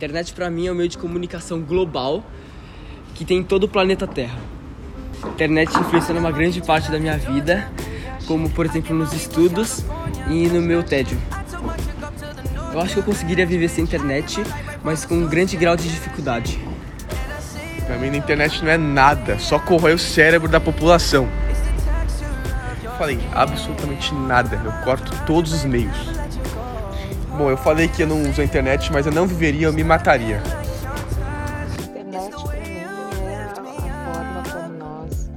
Internet para mim é um meio de comunicação global que tem em todo o planeta Terra. A internet influencia uma grande parte da minha vida, como por exemplo nos estudos e no meu tédio. Eu acho que eu conseguiria viver sem internet, mas com um grande grau de dificuldade. Pra mim, a internet não é nada, só corrói o cérebro da população. Eu falei absolutamente nada, eu corto todos os meios. Bom, eu falei que eu não uso a internet, mas eu não viveria, eu me mataria. A internet, para mim, é a forma como nós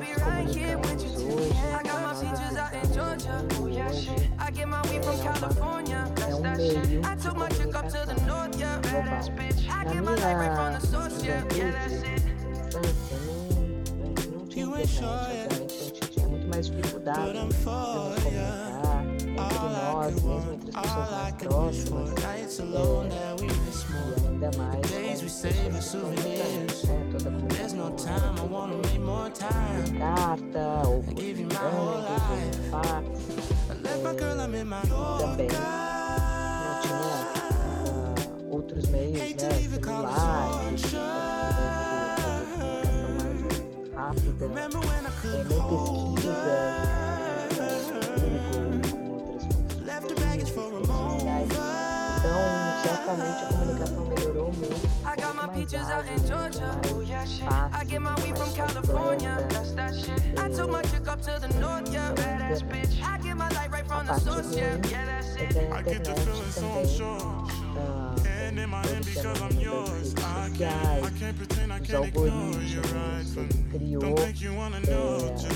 nos comunicamos hoje, como nós acessamos o mundo hoje. É um meio de comunicação global. Na minha juventude, infância, não, não tinha internet, obviamente a gente tinha muito mais dificuldade de nos comunicar mesmo entre as pessoas mais próximas, é, e ainda mais com pessoas distantes, né? Toda a comunicação por carta, ou por por fax, é, e também não tinha ah, outros meios, né? Celulares, comunicação mais rápida, é, nem pesquisa. Certamente a comunicação melhorou muito, muito mais ágil, muito mais fácil, mais completa. A parte ruim é que a internet também ah, ele fenômeno das redes sociais, os algoritmos, ele criou, é, por um lado,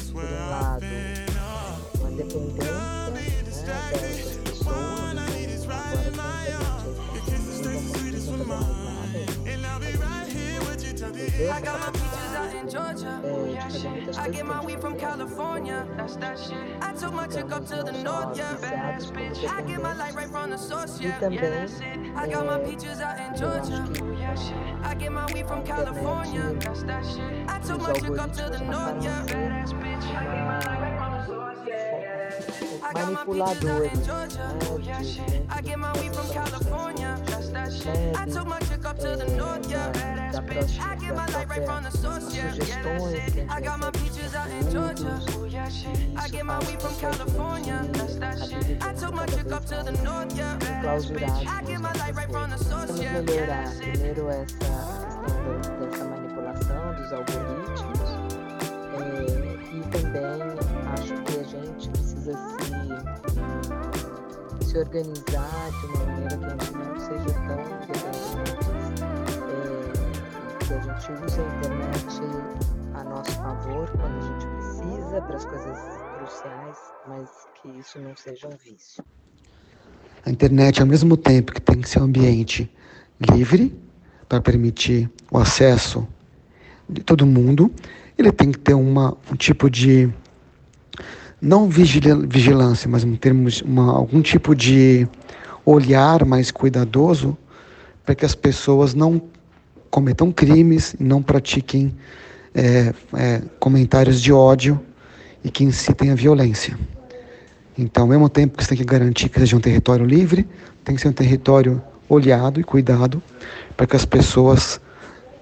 I got my peaches out in Georgia. I get my weed from California. That's that shit. I took my chick up to the north, yeah. Badass bitch. I get my light right from the source, yeah. Yeah. I got my peaches out in Georgia. I get my weed from California. That's that shit. I took my chick up to the north, yeah. Badass bitch. I get my light right from the source, yeah. I got my peaches out in Georgia. Yeah. I get my weed from California. I took my chick up to the north, yeah. From the coisas. source, Vamos melhorar. Primeiro essa questão dessa manipulação dos algoritmos. É, e também acho que a gente precisa se, se organizar de uma maneira que a gente não seja tão dependentes é, que a gente use a internet a nosso favor quando a gente precisa para as coisas cruciais, mas que isso não seja um vício. A internet, ao mesmo tempo que tem que ser um ambiente livre para permitir o acesso de todo mundo, ele tem que ter uma, um tipo de não vigilância, mas termos uma, algum tipo de olhar mais cuidadoso para que as pessoas não cometam crimes não pratiquem é, é, comentários de ódio e que incitem a violência. Então, ao mesmo tempo que você tem que garantir que seja um território livre, tem que ser um território olhado e cuidado para que as pessoas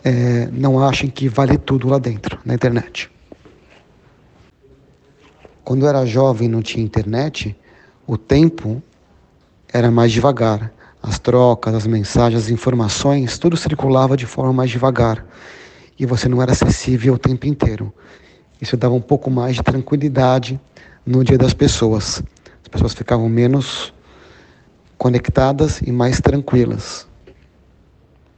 eh, não achem que vale tudo lá dentro, na internet. Quando eu era jovem e não tinha internet, o tempo era mais devagar. As trocas, as mensagens, as informações, tudo circulava de forma mais devagar. E você não era acessível o tempo inteiro. Isso dava um pouco mais de tranquilidade no dia das pessoas. As pessoas ficavam menos conectadas e mais tranquilas.